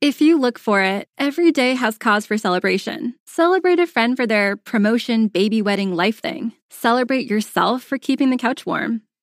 If you look for it, every day has cause for celebration. Celebrate a friend for their promotion, baby wedding, life thing. Celebrate yourself for keeping the couch warm.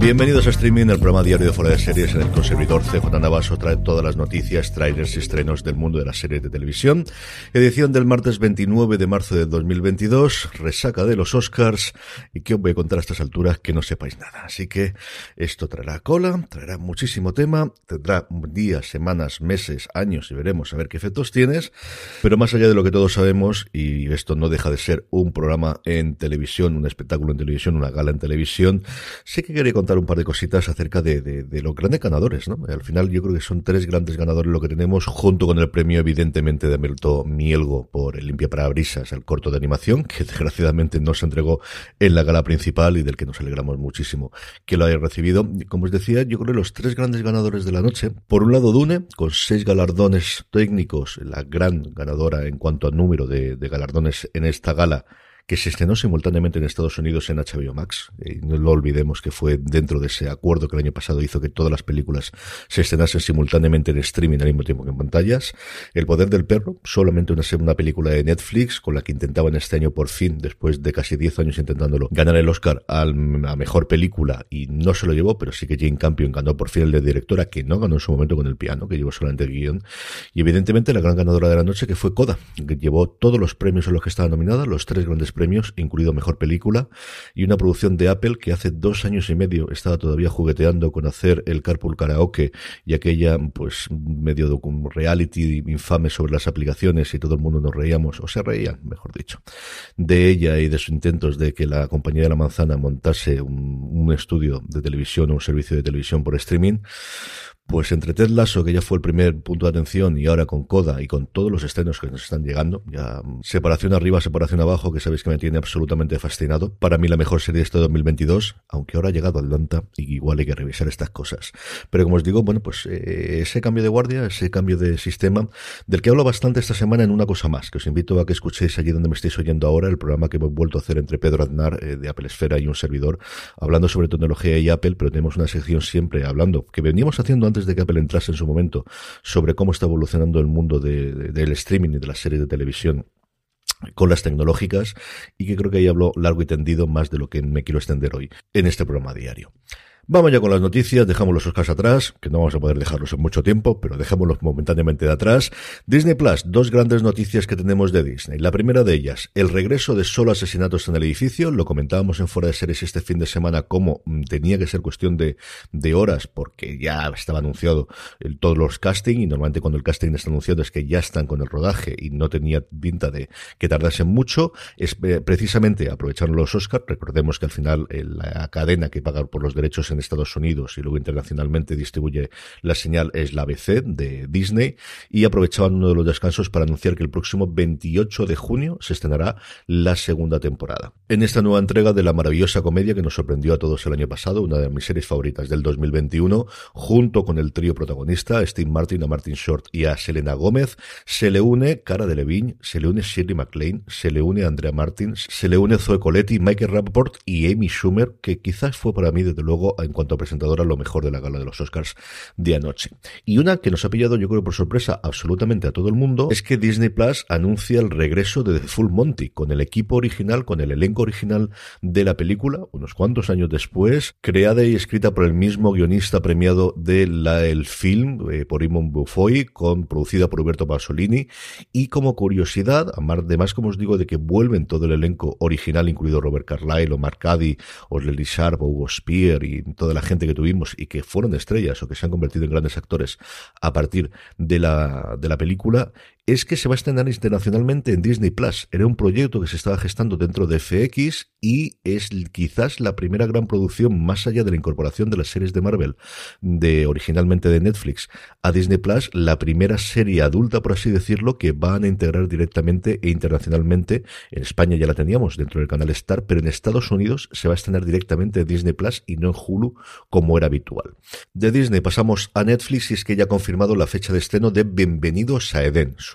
Bienvenidos a Streaming, el programa diario de Fuera de Series en el que CJ Navaso trae todas las noticias, trailers y estrenos del mundo de las series de televisión. Edición del martes 29 de marzo de 2022, resaca de los Oscars y que os voy a contar a estas alturas que no sepáis nada. Así que esto traerá cola, traerá muchísimo tema, tendrá días, semanas, meses, años y veremos a ver qué efectos tienes. Pero más allá de lo que todos sabemos, y esto no deja de ser un programa en televisión, un espectáculo en televisión, una gala en televisión, sí que quería contar un par de cositas acerca de, los grandes ganadores, ¿no? Al final yo creo que son tres grandes ganadores lo que tenemos, junto con el premio evidentemente de Melto Mielgo por el Limpia Parabrisas, el corto de animación, que desgraciadamente no se entregó en la gala principal y del que nos alegramos muchísimo que lo haya recibido. Como os decía, yo creo que los tres grandes ganadores de la noche, por un lado Dune, con seis galardones técnicos, la gran ganadora en cuanto a número de galardones en esta gala, que se estrenó simultáneamente en Estados Unidos en HBO Max. Y no lo olvidemos que fue dentro de ese acuerdo que el año pasado hizo que todas las películas se estrenasen simultáneamente en streaming al mismo tiempo que en pantallas. El poder del perro, solamente una segunda película de Netflix con la que intentaban este año por fin, después de casi 10 años intentándolo, ganar el Oscar a mejor película y no se lo llevó, pero sí que Jane Campion ganó por fin el de directora, que no ganó en su momento con el piano, que llevó solamente el guion. Y evidentemente la gran ganadora de la noche que fue Coda, que llevó todos los premios en los que estaba nominada, los tres grandes premios, incluido Mejor Película, y una producción de Apple que hace dos años y medio estaba todavía jugueteando con hacer el Carpool Karaoke y aquella, pues, medio reality infame sobre las aplicaciones y todo el mundo nos reíamos, o se reían, mejor dicho, de ella y de sus intentos de que la compañía de la manzana montase un, un estudio de televisión o un servicio de televisión por streaming. Pues entre Ted Lasso, que ya fue el primer punto de atención, y ahora con Coda y con todos los estrenos que nos están llegando, ya separación arriba, separación abajo, que sabéis que me tiene absolutamente fascinado. Para mí la mejor serie de este 2022, aunque ahora ha llegado Atlanta y igual hay que revisar estas cosas. Pero como os digo, bueno, pues eh, ese cambio de guardia, ese cambio de sistema, del que hablo bastante esta semana en una cosa más, que os invito a que escuchéis allí donde me estáis oyendo ahora, el programa que hemos vuelto a hacer entre Pedro Aznar eh, de Apple Esfera y un servidor, hablando sobre tecnología y Apple, pero tenemos una sección siempre hablando, que veníamos haciendo antes de que Apple entrase en su momento sobre cómo está evolucionando el mundo de, de, del streaming y de las series de televisión con las tecnológicas y que creo que ahí hablo largo y tendido más de lo que me quiero extender hoy en este programa diario. Vamos ya con las noticias, dejamos los Oscars atrás, que no vamos a poder dejarlos en mucho tiempo, pero dejémoslos momentáneamente de atrás. Disney Plus, dos grandes noticias que tenemos de Disney. La primera de ellas, el regreso de solo asesinatos en el edificio, lo comentábamos en Fuera de Series este fin de semana como tenía que ser cuestión de, horas, porque ya estaba anunciado todos los casting, y normalmente cuando el casting está anunciado es que ya están con el rodaje y no tenía pinta de que tardasen mucho. Es eh, precisamente aprovecharon los Oscars, recordemos que al final eh, la cadena que paga por los derechos en Estados Unidos y luego internacionalmente distribuye la señal es la ABC de Disney y aprovechaban uno de los descansos para anunciar que el próximo 28 de junio se estrenará la segunda temporada. En esta nueva entrega de la maravillosa comedia que nos sorprendió a todos el año pasado, una de mis series favoritas del 2021, junto con el trío protagonista, Steve Martin, a Martin Short y a Selena Gómez, se le une Cara de Levine, se le une Shirley MacLaine, se le une Andrea Martin, se le une Zoe Coletti, Michael Rappaport y Amy Schumer, que quizás fue para mí desde luego en cuanto a presentadora lo mejor de la gala de los Oscars de anoche. Y una que nos ha pillado, yo creo, por sorpresa absolutamente a todo el mundo, es que Disney Plus anuncia el regreso de The Full Monty, con el equipo original, con el elenco original de la película, unos cuantos años después, creada y escrita por el mismo guionista premiado del film, eh, por Imon Bufoy, con, producida por Roberto Pasolini, y como curiosidad, además, como os digo, de que vuelven todo el elenco original, incluido Robert Carlyle o Mark Caddy, o Lily Sharp, o Hugo y toda la gente que tuvimos, y que fueron estrellas, o que se han convertido en grandes actores a partir de la, de la película, es que se va a estrenar internacionalmente en Disney Plus. Era un proyecto que se estaba gestando dentro de FX y es quizás la primera gran producción más allá de la incorporación de las series de Marvel de originalmente de Netflix a Disney Plus, la primera serie adulta por así decirlo que van a integrar directamente e internacionalmente. En España ya la teníamos dentro del canal Star, pero en Estados Unidos se va a estrenar directamente en Disney Plus y no en Hulu como era habitual. De Disney pasamos a Netflix y es que ya ha confirmado la fecha de estreno de Bienvenidos a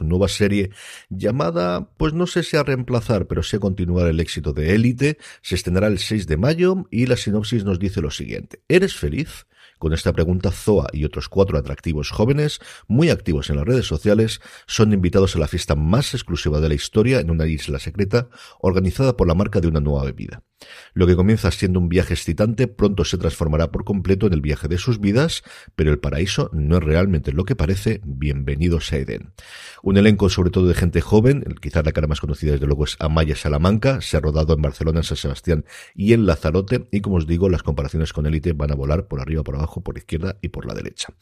Nueva serie llamada, pues no sé si a reemplazar, pero a continuar el éxito de Élite. Se estrenará el 6 de mayo y la sinopsis nos dice lo siguiente. ¿Eres feliz? Con esta pregunta, Zoa y otros cuatro atractivos jóvenes, muy activos en las redes sociales, son invitados a la fiesta más exclusiva de la historia en una isla secreta organizada por la marca de una nueva bebida. Lo que comienza siendo un viaje excitante pronto se transformará por completo en el viaje de sus vidas, pero el paraíso no es realmente lo que parece. Bienvenidos a Eden. Un elenco sobre todo de gente joven, quizás la cara más conocida desde luego es Amaya Salamanca, se ha rodado en Barcelona, en San Sebastián y en Lazarote, y como os digo, las comparaciones con Elite van a volar por arriba, por abajo, por izquierda y por la derecha.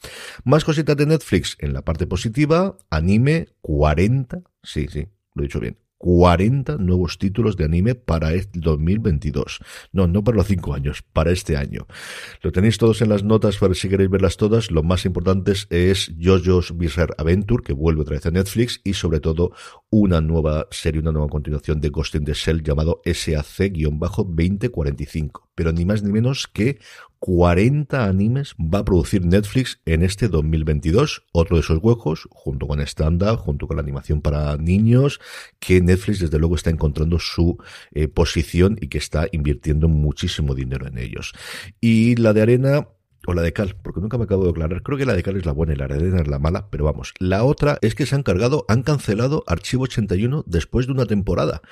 Más cositas de Netflix en la parte positiva, anime 40, sí, sí, lo he dicho bien, 40 nuevos títulos de anime para este 2022. No, no para los 5 años, para este año. Lo tenéis todos en las notas para si queréis verlas todas. Lo más importante es JoJo's Bizarre Adventure, que vuelve otra vez a Netflix, y sobre todo una nueva serie, una nueva continuación de Ghost in the Shell llamado SAC-2045. Pero ni más ni menos que 40 animes va a producir Netflix en este 2022. Otro de esos huecos, junto con stand junto con la animación para niños, que Netflix desde luego está encontrando su eh, posición y que está invirtiendo muchísimo dinero en ellos. Y la de arena, o la de cal, porque nunca me acabo de aclarar. Creo que la de cal es la buena y la de arena es la mala, pero vamos. La otra es que se han cargado, han cancelado Archivo 81 después de una temporada.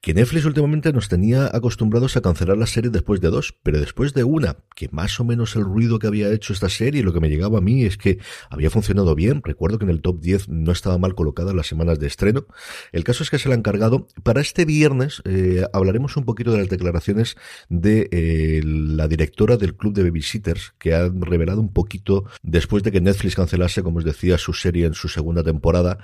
Que Netflix últimamente nos tenía acostumbrados a cancelar la serie después de dos, pero después de una, que más o menos el ruido que había hecho esta serie, lo que me llegaba a mí es que había funcionado bien. Recuerdo que en el top 10 no estaba mal colocada las semanas de estreno. El caso es que se la han cargado. Para este viernes eh, hablaremos un poquito de las declaraciones de eh, la directora del club de babysitters que han revelado un poquito después de que Netflix cancelase, como os decía, su serie en su segunda temporada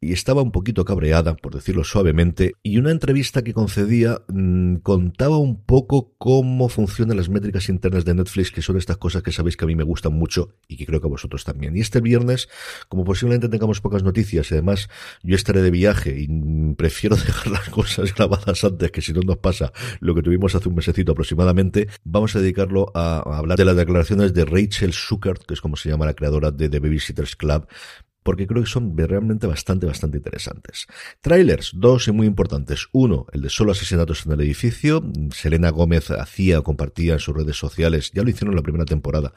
y estaba un poquito cabreada, por decirlo suavemente, y una entrevista que concedía mm, contaba un poco cómo funcionan las métricas internas de Netflix, que son estas cosas que sabéis que a mí me gustan mucho y que creo que a vosotros también. Y este viernes, como posiblemente tengamos pocas noticias y además yo estaré de viaje y prefiero dejar las cosas grabadas antes que si no nos pasa lo que tuvimos hace un mesecito aproximadamente, vamos a dedicarlo a, hablar de las declaraciones de Rachel Schuckert, que es como se llama la creadora de The Babysitters Club, porque creo que son realmente bastante, bastante interesantes. Trailers, dos y muy importantes. Uno, el de solo asesinatos en el edificio. Selena Gómez hacía o compartía en sus redes sociales, ya lo hicieron en la primera temporada,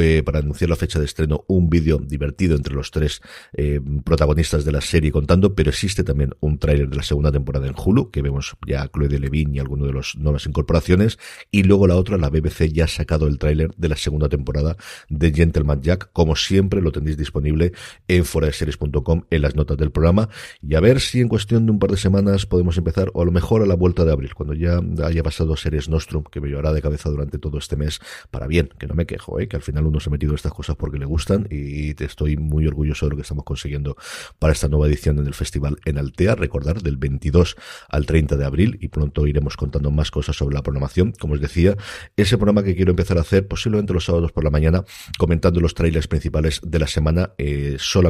eh, para anunciar la fecha de estreno, un vídeo divertido entre los tres eh, protagonistas de la serie contando, pero existe también un tráiler de la segunda temporada en Hulu, que vemos ya a Chloe de Levine y alguno de las nuevas incorporaciones, y luego la otra, la BBC ya ha sacado el tráiler de la segunda temporada de Gentleman Jack, como siempre lo tenéis disponible en en series.com en las notas del programa y a ver si en cuestión de un par de semanas podemos empezar o a lo mejor a la vuelta de abril, cuando ya haya pasado Series Nostrum, que me llevará de cabeza durante todo este mes para bien, que no me quejo, ¿eh? que al final uno se ha metido estas cosas porque le gustan y te estoy muy orgulloso de lo que estamos consiguiendo para esta nueva edición en el festival en Altea, recordar del 22 al 30 de abril y pronto iremos contando más cosas sobre la programación, como os decía, ese programa que quiero empezar a hacer posiblemente los sábados por la mañana comentando los trailers principales de la semana eh, solamente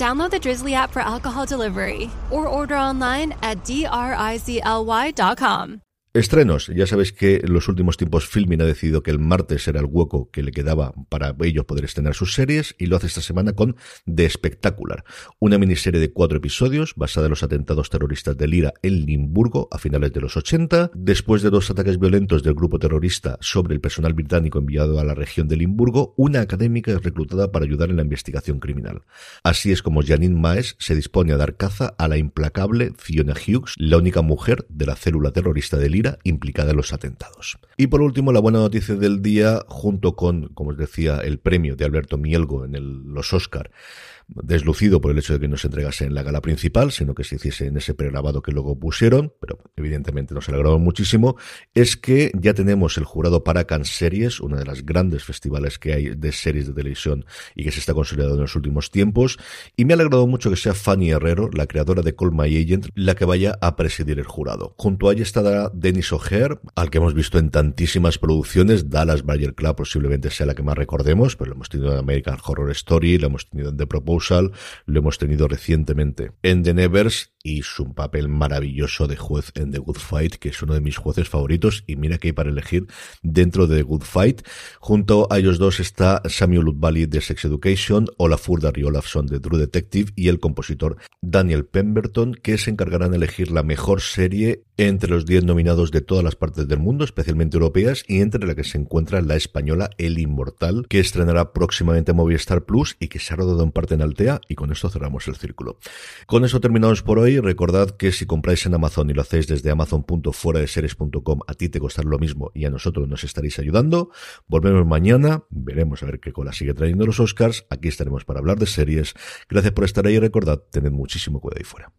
Download the Drizzly app for alcohol delivery or order online at drizly.com. Estrenos. Ya sabéis que en los últimos tiempos Filmin ha decidido que el martes era el hueco que le quedaba para ellos poder estrenar sus series y lo hace esta semana con The Spectacular, una miniserie de cuatro episodios basada en los atentados terroristas de Lira en Limburgo a finales de los 80, después de dos ataques violentos del grupo terrorista sobre el personal británico enviado a la región de Limburgo, una académica es reclutada para ayudar en la investigación criminal. Así es como Janine Maes se dispone a dar caza a la implacable Fiona Hughes, la única mujer de la célula terrorista de Lira implicada en los atentados. Y por último, la buena noticia del día, junto con, como os decía, el premio de Alberto Mielgo en los Oscar deslucido por el hecho de que no se entregase en la gala principal, sino que se hiciese en ese pregrabado que luego pusieron, pero evidentemente nos alegramos muchísimo, es que ya tenemos el jurado para Series, una de las grandes festivales que hay de series de televisión y que se está consolidando en los últimos tiempos, y me ha alegrado mucho que sea Fanny Herrero, la creadora de Call My Agent, la que vaya a presidir el jurado. Junto a ella estará Denis O'Hare, al que hemos visto en tantísimas producciones, Dallas Bayer Club posiblemente sea la que más recordemos, pero lo hemos tenido en American Horror Story, lo hemos tenido en The Proposal, lo hemos tenido recientemente. En The Nevers y su papel maravilloso de juez en The Good Fight, que es uno de mis jueces favoritos, y mira que hay para elegir dentro de The Good Fight. Junto a ellos dos está Samuel Ludvali de Sex Education, Olafur Darry Olafson de True Detective y el compositor Daniel Pemberton, que se encargarán de elegir la mejor serie entre los 10 nominados de todas las partes del mundo, especialmente europeas, y entre la que se encuentra la española El Inmortal, que estrenará próximamente Movistar Plus y que se ha rodado en parte en Altea, y con esto cerramos el círculo. Con eso terminamos por hoy. Recordad que si compráis en Amazon y lo hacéis desde Amazon.fora de series.com a ti te costará lo mismo y a nosotros nos estaréis ayudando. Volvemos mañana, veremos a ver qué cola sigue trayendo los Oscars. Aquí estaremos para hablar de series. Gracias por estar ahí y recordad, tened muchísimo cuidado ahí fuera.